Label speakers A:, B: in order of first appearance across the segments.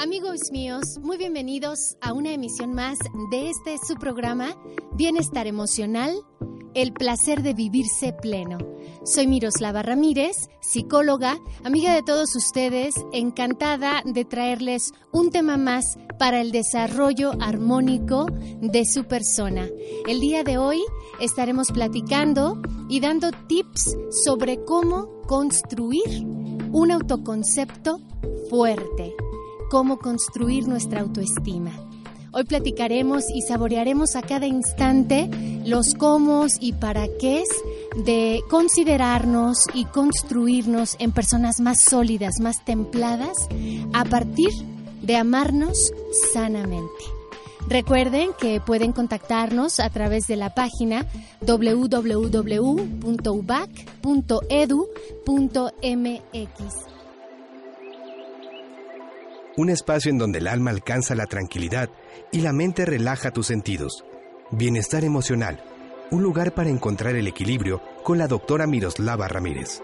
A: Amigos míos, muy bienvenidos a una emisión más de este su programa Bienestar Emocional, el placer de vivirse pleno. Soy Miroslava Ramírez, psicóloga, amiga de todos ustedes, encantada de traerles un tema más para el desarrollo armónico de su persona. El día de hoy estaremos platicando y dando tips sobre cómo construir un autoconcepto fuerte cómo construir nuestra autoestima. Hoy platicaremos y saborearemos a cada instante los cómo y para qué de considerarnos y construirnos en personas más sólidas, más templadas, a partir de amarnos sanamente. Recuerden que pueden contactarnos a través de la página www.ubac.edu.mx
B: un espacio en donde el alma alcanza la tranquilidad y la mente relaja tus sentidos. Bienestar emocional, un lugar para encontrar el equilibrio con la doctora Miroslava Ramírez.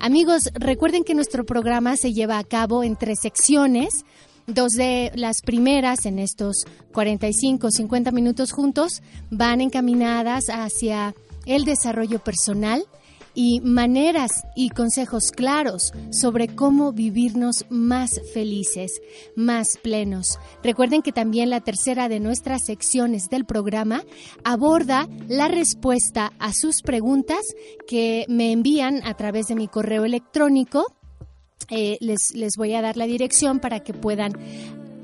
A: Amigos, recuerden que nuestro programa se lleva a cabo en tres secciones. Dos de las primeras en estos 45, 50 minutos juntos van encaminadas hacia el desarrollo personal y maneras y consejos claros sobre cómo vivirnos más felices, más plenos. Recuerden que también la tercera de nuestras secciones del programa aborda la respuesta a sus preguntas que me envían a través de mi correo electrónico eh, les, les voy a dar la dirección para que puedan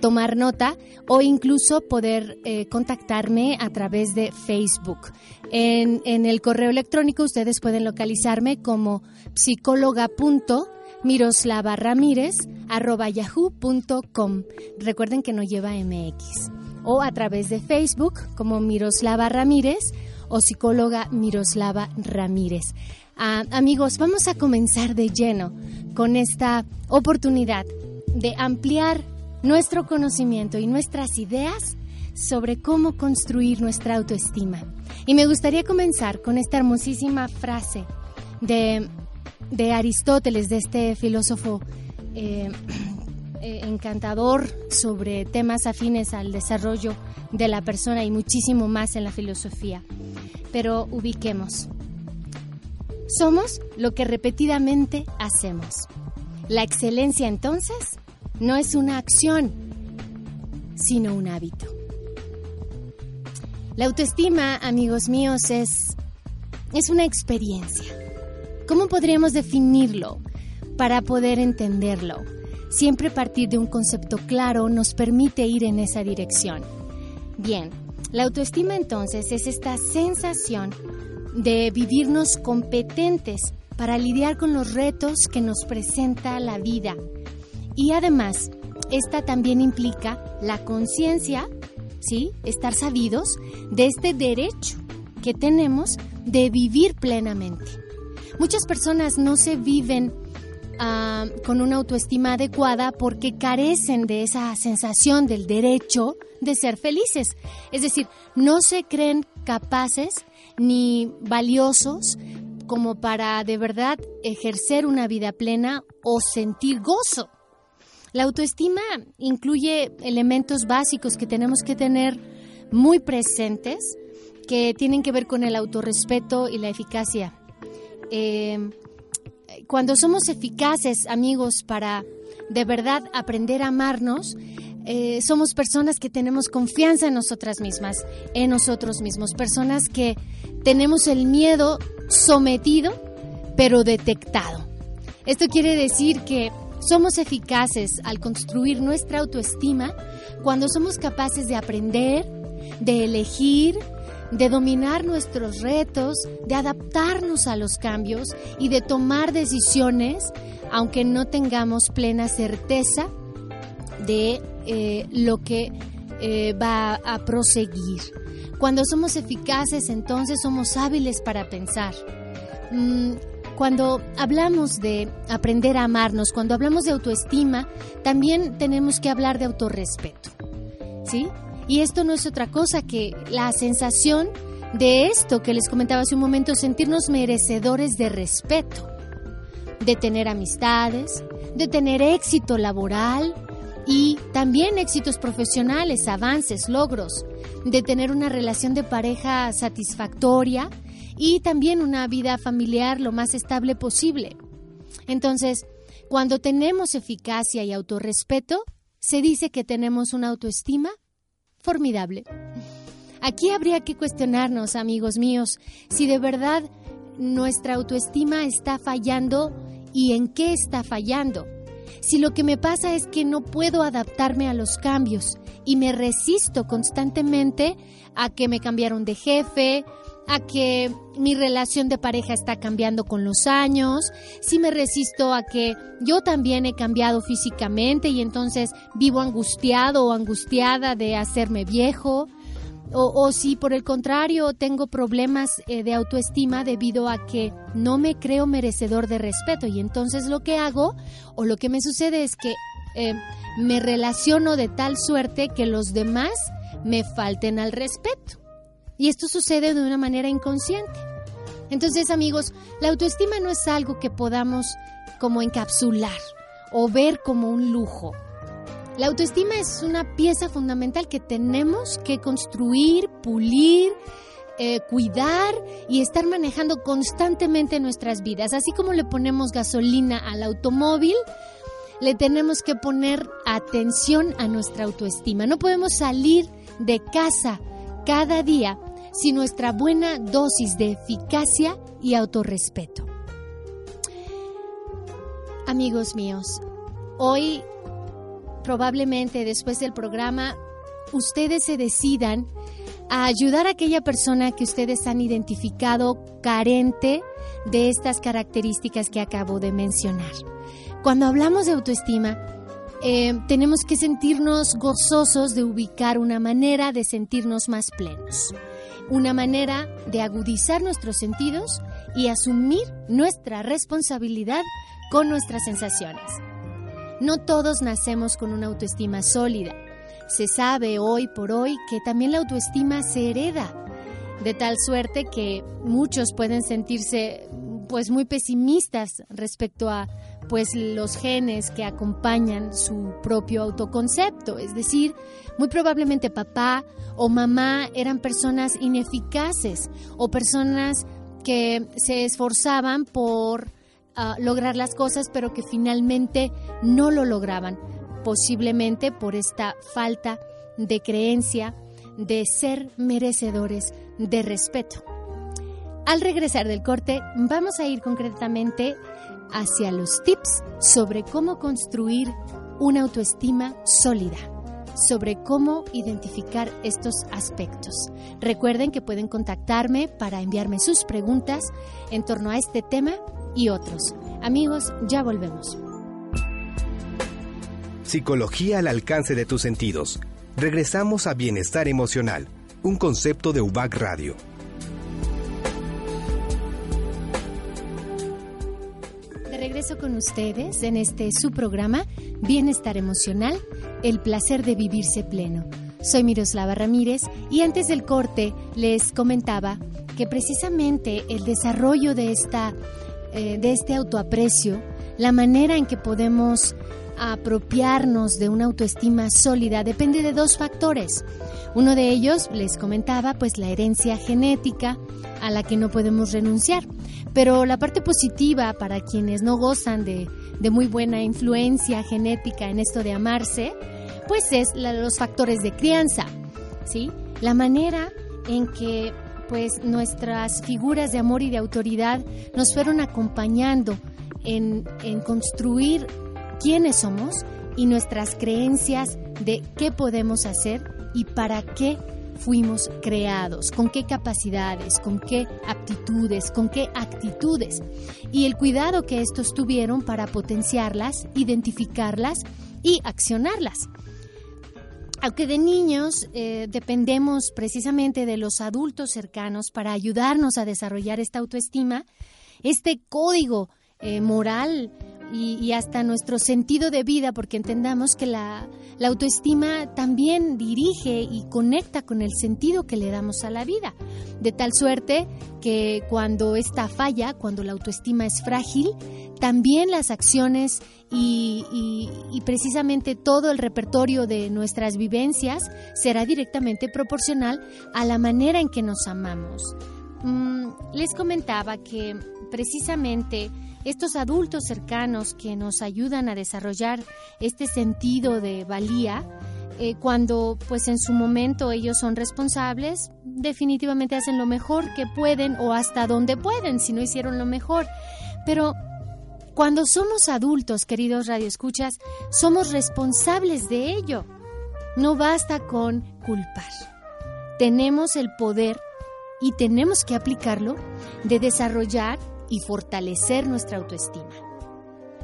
A: tomar nota o incluso poder eh, contactarme a través de Facebook. En, en, el correo electrónico ustedes pueden localizarme como psicóloga.miroslavaramírez.yahoo.com. Recuerden que no lleva MX. O a través de Facebook como Miroslava Ramírez o psicóloga Miroslava Ramírez. Ah, amigos, vamos a comenzar de lleno con esta oportunidad de ampliar nuestro conocimiento y nuestras ideas sobre cómo construir nuestra autoestima. Y me gustaría comenzar con esta hermosísima frase de, Aristóteles, de este filósofo eh, eh, encantador sobre temas afines al desarrollo de la persona y muchísimo más en la filosofía. Pero ubiquemos. Somos lo que repetidamente hacemos. La excelencia entonces no es una acción, sino un hábito. La autoestima, amigos míos, es, es una experiencia. ¿Cómo podríamos definirlo para poder entenderlo? Siempre partir de un concepto claro nos permite ir en esa dirección. Bien, la autoestima entonces es esta sensación de vivirnos competentes para lidiar con los retos que nos presenta la vida. Y además, esta también implica la conciencia, ¿sí? Estar sabidos de este derecho que tenemos de vivir plenamente. Muchas personas no se viven ah, con una autoestima adecuada porque carecen de esa sensación del derecho de ser felices. Es decir, no se creen capaces ni valiosos como para de verdad ejercer una vida plena o sentir gozo. La autoestima incluye elementos básicos que tenemos que tener muy presentes que tienen que ver con el autorrespeto y la eficacia. Eh, cuando somos eficaces, amigos, para de verdad aprender a amarnos, eh, somos personas que tenemos confianza en nosotras mismas, en nosotros mismos, personas que tenemos el miedo sometido, pero detectado. Esto quiere decir que somos eficaces al construir nuestra autoestima cuando somos capaces de aprender, de elegir, de dominar nuestros retos, de adaptarnos a los cambios y de tomar decisiones aunque no tengamos plena certeza de eh, lo que eh, va a proseguir. Cuando somos eficaces, entonces somos hábiles para pensar. Mm, cuando hablamos de aprender a amarnos, cuando hablamos de autoestima, también tenemos que hablar de autorrespeto. ¿Sí? Y esto no es otra cosa que la sensación de esto que les comentaba hace un momento, sentirnos merecedores de respeto, de tener amistades, de tener éxito laboral y también éxitos profesionales, avances, logros, de tener una relación de pareja satisfactoria y también una vida familiar lo más estable posible. Entonces, cuando tenemos eficacia y autorrespeto, se dice que tenemos una autoestima formidable. Aquí habría que cuestionarnos, amigos míos, si de verdad nuestra autoestima está fallando y en qué está fallando. Si lo que me pasa es que no puedo adaptarme a los cambios y me resisto constantemente a que me cambiaron de jefe, a que mi relación de pareja está cambiando con los años, si me resisto a que yo también he cambiado físicamente y entonces vivo angustiado o angustiada de hacerme viejo, o, si por el contrario tengo problemas eh, de autoestima debido a que no me creo merecedor de respeto y entonces lo que hago o lo que me sucede es que eh, me relaciono de tal suerte que los demás me falten al respeto. Y esto sucede de una manera inconsciente. Entonces, amigos, la autoestima no es algo que podamos como encapsular o ver como un lujo. La autoestima es una pieza fundamental que tenemos que construir, pulir, eh, cuidar y estar manejando constantemente nuestras vidas. Así como le ponemos gasolina al automóvil, le tenemos que poner atención a nuestra autoestima. No podemos salir de casa cada día sin nuestra buena dosis de eficacia y autorrespeto. Amigos míos, hoy probablemente después del programa ustedes se decidan a ayudar a aquella persona que ustedes han identificado carente de estas características que acabo de mencionar. Cuando hablamos de autoestima, eh, tenemos que sentirnos gozosos de ubicar una manera de sentirnos más plenos, una manera de agudizar nuestros sentidos y asumir nuestra responsabilidad con nuestras sensaciones. No todos nacemos con una autoestima sólida. Se sabe hoy por hoy que también la autoestima se hereda, de tal suerte que muchos pueden sentirse pues muy pesimistas respecto a pues los genes que acompañan su propio autoconcepto, es decir, muy probablemente papá o mamá eran personas ineficaces o personas que se esforzaban por lograr las cosas, pero que finalmente no lo lograban, posiblemente por esta falta de creencia de ser merecedores de respeto. Al regresar del corte, vamos a ir concretamente hacia los tips sobre cómo construir una autoestima sólida, sobre cómo identificar estos aspectos. Recuerden que pueden contactarme para enviarme sus preguntas en torno a este tema y otros. Amigos, ya volvemos.
B: Psicología al alcance de tus sentidos. Regresamos a Bienestar Emocional, un concepto de UBAC Radio.
A: De regreso con ustedes en este su programa Bienestar Emocional, el placer de vivirse pleno. Soy Miroslava Ramírez y antes del corte les comentaba que precisamente el desarrollo de esta eh, de este autoaprecio, la manera en que podemos apropiarnos de una autoestima sólida depende de dos factores. Uno de ellos, les comentaba, pues la herencia genética a la que no podemos renunciar. Pero la parte positiva para quienes no gozan de, muy buena influencia genética en esto de amarse, pues es los factores de crianza, ¿sí? La manera en que pues nuestras figuras de amor y de autoridad nos fueron acompañando en, construir quiénes somos y nuestras creencias de qué podemos hacer y para qué fuimos creados, con qué capacidades, con qué aptitudes, con qué actitudes. Y el cuidado que estos tuvieron para potenciarlas, identificarlas y accionarlas aunque de niños eh, dependemos precisamente de los adultos cercanos para ayudarnos a desarrollar esta autoestima, este código eh, moral y, hasta nuestro sentido de vida, porque entendamos que la, la, autoestima también dirige y conecta con el sentido que le damos a la vida. De tal suerte que cuando esta falla, cuando la autoestima es frágil, también las acciones y, y precisamente todo el repertorio de nuestras vivencias será directamente proporcional a la manera en que nos amamos. Mm, les comentaba que precisamente estos adultos cercanos que nos ayudan a desarrollar este sentido de valía, eh, cuando pues en su momento ellos son responsables, definitivamente hacen lo mejor que pueden o hasta donde pueden, si no hicieron lo mejor. Pero cuando somos adultos, queridos radioescuchas, somos responsables de ello. No basta con culpar. Tenemos el poder y tenemos que aplicarlo de desarrollar y fortalecer nuestra autoestima.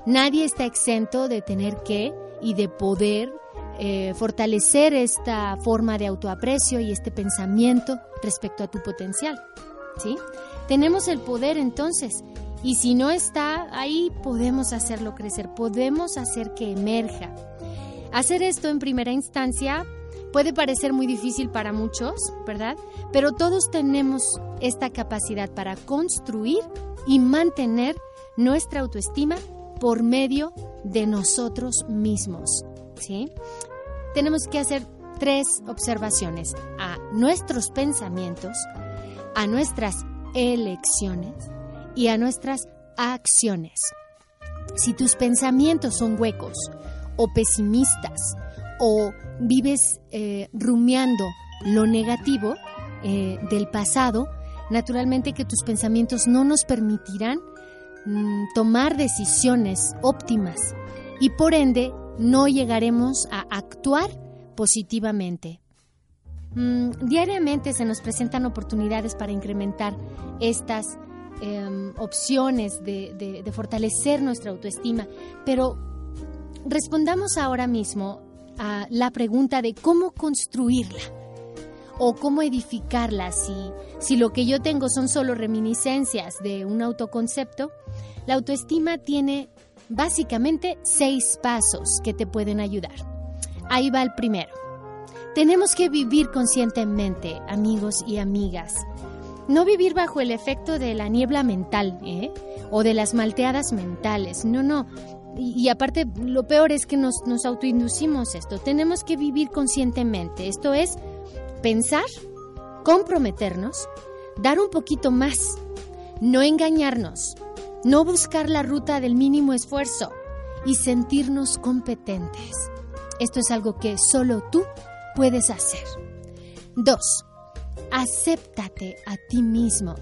A: Nadie está exento de tener que y de poder eh, fortalecer esta forma de autoaprecio y este pensamiento respecto a tu potencial. ¿sí? Tenemos el poder entonces y si no está ahí podemos hacerlo crecer, podemos hacer que emerja. Hacer esto en primera instancia puede parecer muy difícil para muchos, ¿verdad? Pero todos tenemos esta capacidad para construir y mantener nuestra autoestima por medio de nosotros mismos. ¿sí? Tenemos que hacer tres observaciones a nuestros pensamientos, a nuestras elecciones y a nuestras acciones. Si tus pensamientos son huecos o pesimistas o vives eh, rumiando lo negativo eh, del pasado, naturalmente que tus pensamientos no nos permitirán mm, tomar decisiones óptimas y por ende no llegaremos a actuar positivamente. Mm, diariamente se nos presentan oportunidades para incrementar estas em, opciones de fortalecer nuestra autoestima, pero respondamos ahora mismo a la pregunta de cómo construirla o cómo edificarla. Si, si lo que yo tengo son solo reminiscencias de un autoconcepto, la autoestima tiene básicamente seis pasos que te pueden ayudar. Ahí va el primero. Tenemos que vivir conscientemente, amigos y amigas. No vivir bajo el efecto de la niebla mental ¿eh? o de las malteadas mentales. No, no. Y, aparte, lo peor es que nos, nos autoinducimos esto. Tenemos que vivir conscientemente. Esto es pensar, comprometernos, dar un poquito más, no engañarnos, no buscar la ruta del mínimo esfuerzo y sentirnos competentes. Esto es algo que solo tú puedes hacer. Dos, acéptate a ti mismo.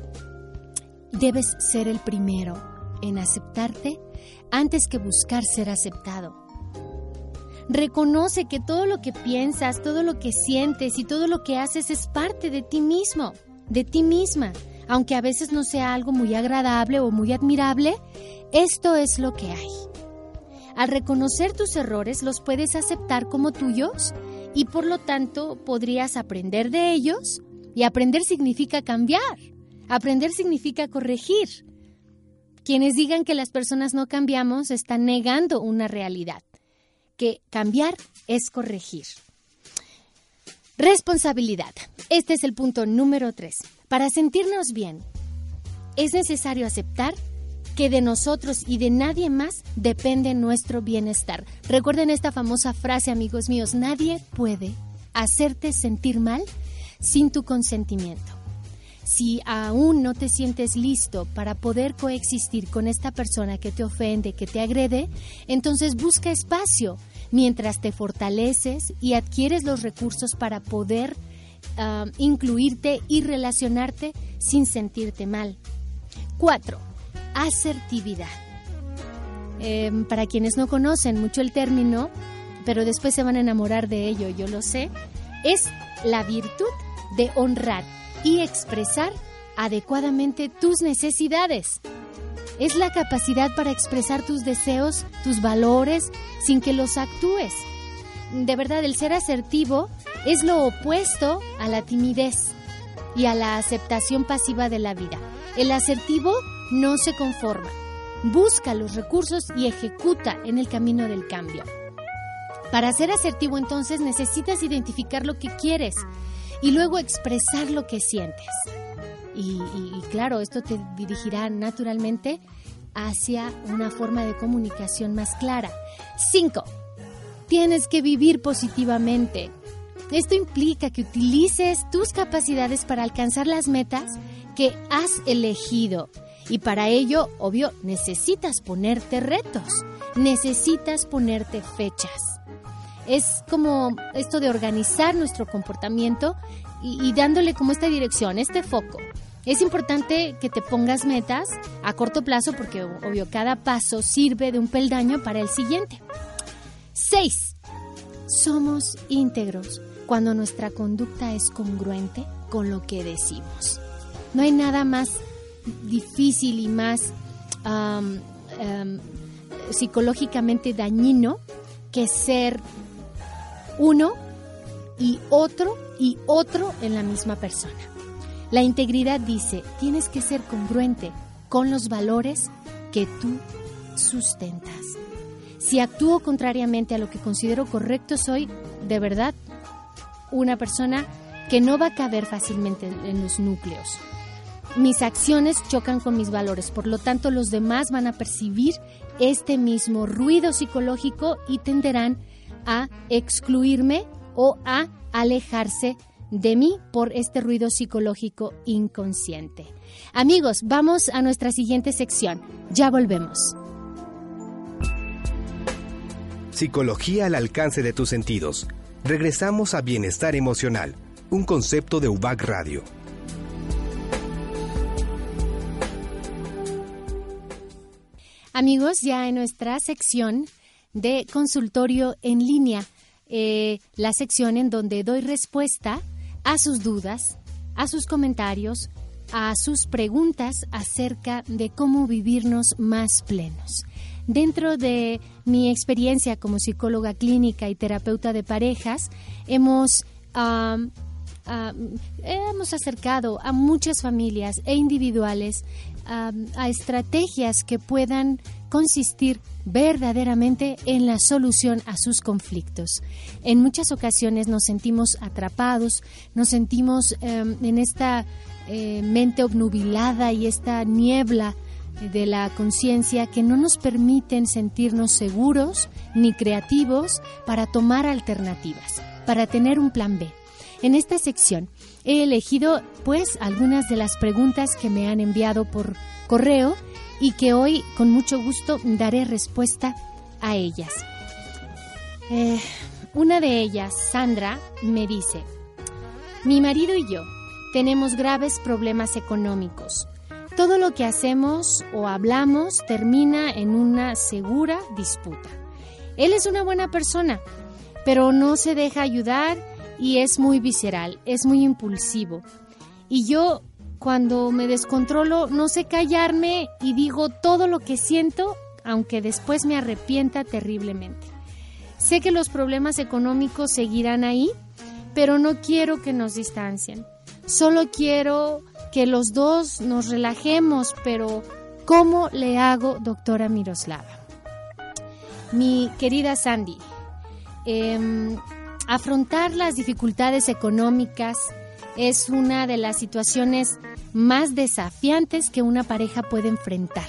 A: Debes ser el primero en aceptarte antes que buscar ser aceptado. Reconoce que todo lo que piensas, todo lo que sientes y todo lo que haces es parte de ti mismo, de ti misma. Aunque a veces no sea algo muy agradable o muy admirable, esto es lo que hay. Al reconocer tus errores los puedes aceptar como tuyos y por lo tanto podrías aprender de ellos y aprender significa cambiar. Aprender significa corregir. Quienes digan que las personas no cambiamos están negando una realidad que cambiar es corregir. Responsabilidad. Este es el punto número tres. Para sentirnos bien, es necesario aceptar que de nosotros y de nadie más depende nuestro bienestar. Recuerden esta famosa frase, amigos míos, nadie puede hacerte sentir mal sin tu consentimiento. Si aún no te sientes listo para poder coexistir con esta persona que te ofende, que te agrede, entonces busca espacio mientras te fortaleces y adquieres los recursos para poder ah, incluirte y relacionarte sin sentirte mal. Cuatro, asertividad. Em, para quienes no conocen mucho el término, pero después se van a enamorar de ello, yo lo sé, es la virtud de honrar y expresar adecuadamente tus necesidades es la capacidad para expresar tus deseos, tus valores, sin que los actúes. De verdad, el ser asertivo es lo opuesto a la timidez y a la aceptación pasiva de la vida. El asertivo no se conforma, busca los recursos y ejecuta en el camino del cambio. Para ser asertivo entonces necesitas identificar lo que quieres y luego expresar lo que sientes. Y, claro, esto te dirigirá naturalmente hacia una forma de comunicación más clara. 5. Tienes que vivir positivamente. Esto implica que utilices tus capacidades para alcanzar las metas que has elegido. Y para ello, obvio, necesitas ponerte retos, necesitas ponerte fechas. Es como esto de organizar nuestro comportamiento y, dándole como esta dirección, este foco. Es importante que te pongas metas a corto plazo porque, obvio, cada paso sirve de un peldaño para el siguiente. 6. Somos íntegros cuando nuestra conducta es congruente con lo que decimos. No hay nada más difícil y más psicológicamente dañino que ser uno y otro y otro en la misma persona. La integridad dice, tienes que ser congruente con los valores que tú sustentas. Si actúo contrariamente a lo que considero correcto, soy de verdad una persona que no va a caber fácilmente en los núcleos. Mis acciones chocan con mis valores, por lo tanto los demás van a percibir este mismo ruido psicológico y tenderán a excluirme o a alejarse de mí por este ruido psicológico inconsciente. Amigos, vamos a nuestra siguiente sección. Ya volvemos.
B: Psicología al alcance de tus sentidos. Regresamos a Bienestar Emocional, un concepto de UBAC Radio.
A: Amigos, ya en nuestra sección de consultorio en línea, eh, la sección en donde doy respuesta a sus dudas, a sus comentarios, a sus preguntas acerca de cómo vivirnos más plenos. Dentro de mi experiencia como psicóloga clínica y terapeuta de parejas, hemos, hemos acercado a muchas familias e individuales a estrategias que puedan consistir verdaderamente en la solución a sus conflictos. En muchas ocasiones nos sentimos atrapados, nos sentimos em, en esta eh, mente obnubilada y esta niebla de la conciencia que no nos permiten sentirnos seguros ni creativos para tomar alternativas, para tener un plan B. En esta sección he elegido pues algunas de las preguntas que me han enviado por correo y que hoy con mucho gusto daré respuesta a ellas. Eh, una de ellas, Sandra, me dice, mi marido y yo tenemos graves problemas económicos. Todo lo que hacemos o hablamos termina en una segura disputa. Él es una buena persona, pero no se deja ayudar y es muy visceral, es muy impulsivo. Y yo cuando me descontrolo no sé callarme y digo todo lo que siento, aunque después me arrepienta terriblemente. Sé que los problemas económicos seguirán ahí, pero no quiero que nos distancien. Solo quiero que los dos nos relajemos, pero ¿cómo le hago, doctora Miroslava? Mi querida Sandy, em, afrontar las dificultades económicas es una de las situaciones más desafiantes que una pareja puede enfrentar.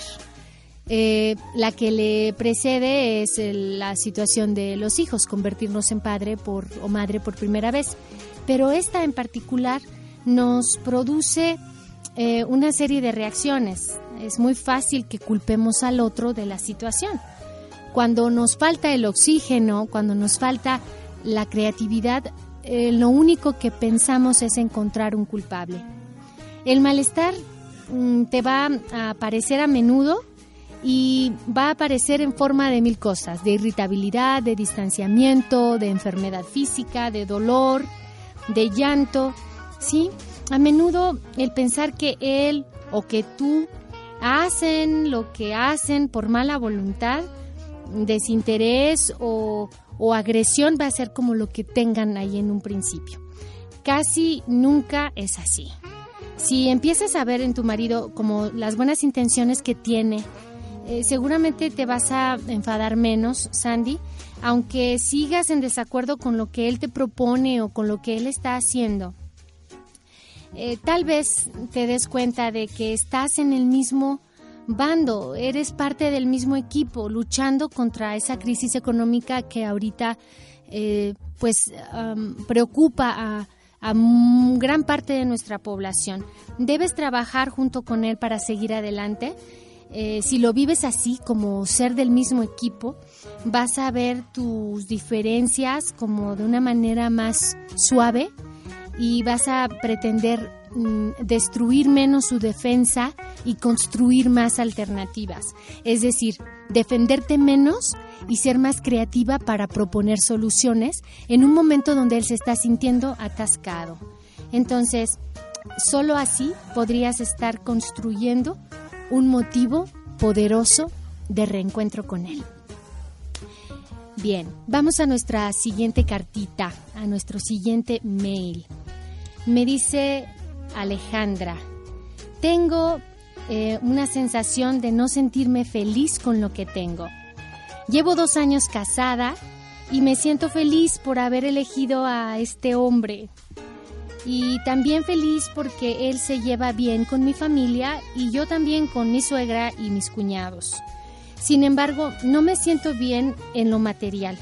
A: Eh, la que le precede es la situación de los hijos, convertirnos en padre por, o madre por primera vez. Pero esta en particular nos produce eh, una serie de reacciones. Es muy fácil que culpemos al otro de la situación. Cuando nos falta el oxígeno, cuando nos falta la creatividad, eh, lo único que pensamos es encontrar un culpable. El malestar mm, te va a aparecer a menudo y va a aparecer en forma de mil cosas, de irritabilidad, de distanciamiento, de enfermedad física, de dolor, de llanto, ¿sí? A menudo el pensar que él o que tú hacen lo que hacen por mala voluntad, desinterés o, o agresión va a ser como lo que tengan ahí en un principio. Casi nunca es así. Si empiezas a ver en tu marido como las buenas intenciones que tiene, eh, seguramente te vas a enfadar menos, Sandy, aunque sigas en desacuerdo con lo que él te propone o con lo que él está haciendo. Eh, tal vez te des cuenta de que estás en el mismo bando, eres parte del mismo equipo, luchando contra esa crisis económica que ahorita eh, pues preocupa a, a gran parte de nuestra población. Debes trabajar junto con él para seguir adelante. Eh, si lo vives así, como ser del mismo equipo, vas a ver tus diferencias como de una manera más suave y vas a pretender destruir menos su defensa y construir más alternativas. Es decir, defenderte menos y ser más creativa para proponer soluciones en un momento donde él se está sintiendo atascado. Entonces, solo así podrías estar construyendo un motivo poderoso de reencuentro con él. Bien, vamos a nuestra siguiente cartita, a nuestro siguiente mail. Me dice Alejandra, tengo eh, una sensación de no sentirme feliz con lo que tengo. Llevo dos años casada y me siento feliz por haber elegido a este hombre. Y también feliz porque él se lleva bien con mi familia y yo también con mi suegra y mis cuñados. Sin embargo, no me siento bien en lo material.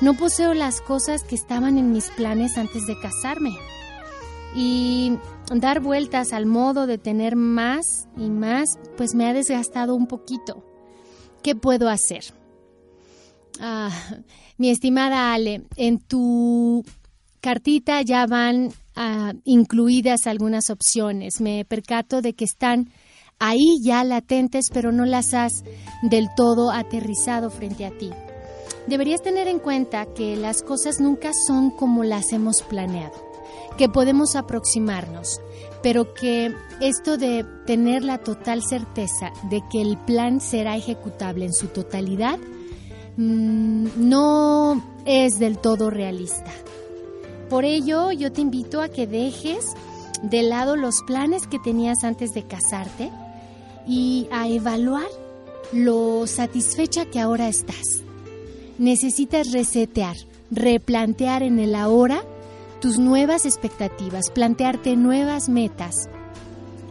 A: No poseo las cosas que estaban en mis planes antes de casarme. Y dar vueltas al modo de tener más y más, pues me ha desgastado un poquito. ¿Qué puedo hacer? Ah, mi estimada Ale, en tu cartita ya van ah, incluidas algunas opciones. Me percato de que están ahí ya latentes, pero no las has del todo aterrizado frente a ti. Deberías tener en cuenta que las cosas nunca son como las hemos planeado, que podemos aproximarnos, pero que esto de tener la total certeza de que el plan será ejecutable en su totalidad Mm, no es del todo realista. Por ello, yo te invito a que dejes de lado los planes que tenías antes de casarte y a evaluar lo satisfecha que ahora estás. Necesitas resetear, replantear en el ahora tus nuevas expectativas, plantearte nuevas metas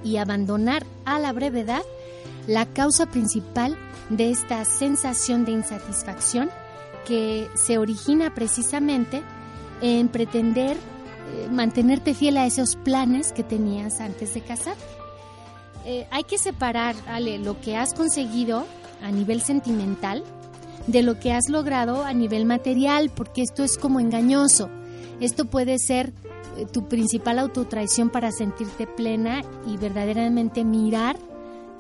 A: y abandonar a la brevedad la causa principal de esta sensación de insatisfacción que se origina precisamente en pretender eh, mantenerte fiel a esos planes que tenías antes de casarte. Eh, hay que separar, Ale, lo que has conseguido a nivel sentimental de lo que has logrado a nivel material, porque esto es como engañoso. Esto puede ser eh, tu principal autotraición para sentirte plena y verdaderamente mirar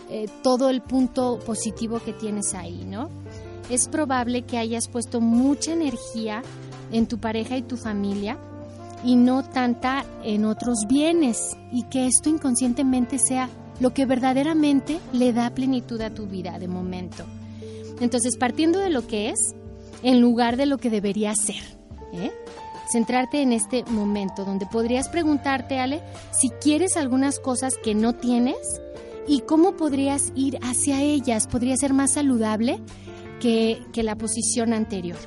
A: eh, todo el punto positivo que tienes ahí, ¿no? Es probable que hayas puesto mucha energía en tu pareja y tu familia y no tanta en otros bienes y que esto inconscientemente sea lo que verdaderamente le da plenitud a tu vida de momento. Entonces, partiendo de lo que es, en lugar de lo que debería ser, ¿eh? Centrarte en este momento donde podrías preguntarte, Ale, si quieres algunas cosas que no tienes y cómo podrías ir hacia ellas. Podría ser más saludable que, la posición anterior.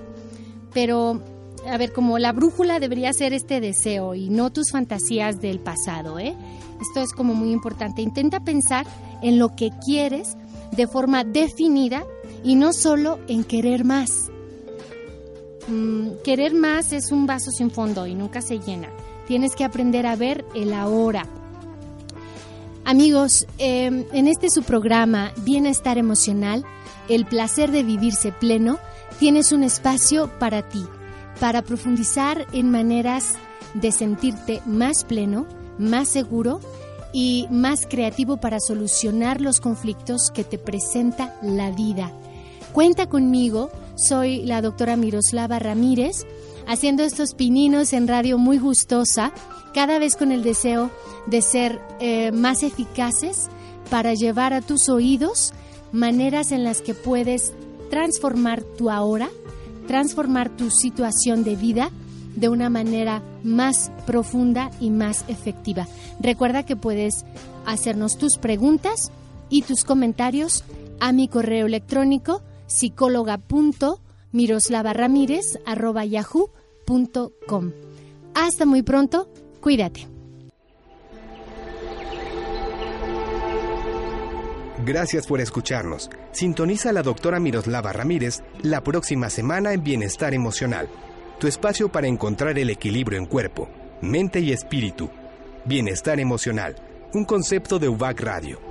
A: Pero, a ver, como la brújula debería ser este deseo y no tus fantasías del pasado, ¿eh? Esto es como muy importante. Intenta pensar en lo que quieres de forma definida y no solo en querer más. Mm, querer más es un vaso sin fondo y nunca se llena. Tienes que aprender a ver el ahora, Amigos, em, en este su programa Bienestar Emocional, el placer de vivirse pleno, tienes un espacio para ti, para profundizar en maneras de sentirte más pleno, más seguro y más creativo para solucionar los conflictos que te presenta la vida. Cuenta conmigo, soy la doctora Miroslava Ramírez, haciendo estos pininos en radio muy gustosa, cada vez con el deseo de ser eh, más eficaces para llevar a tus oídos maneras en las que puedes transformar tu ahora, transformar tu situación de vida de una manera más profunda y más efectiva. Recuerda que puedes hacernos tus preguntas y tus comentarios a mi correo electrónico psicóloga.miroslavaramírez.yahoo.com. Hasta muy pronto, cuídate.
B: Gracias por escucharnos. Sintoniza a la doctora Miroslava Ramírez la próxima semana en Bienestar Emocional, tu espacio para encontrar el equilibrio en cuerpo, mente y espíritu. Bienestar Emocional, un concepto de UBAC Radio.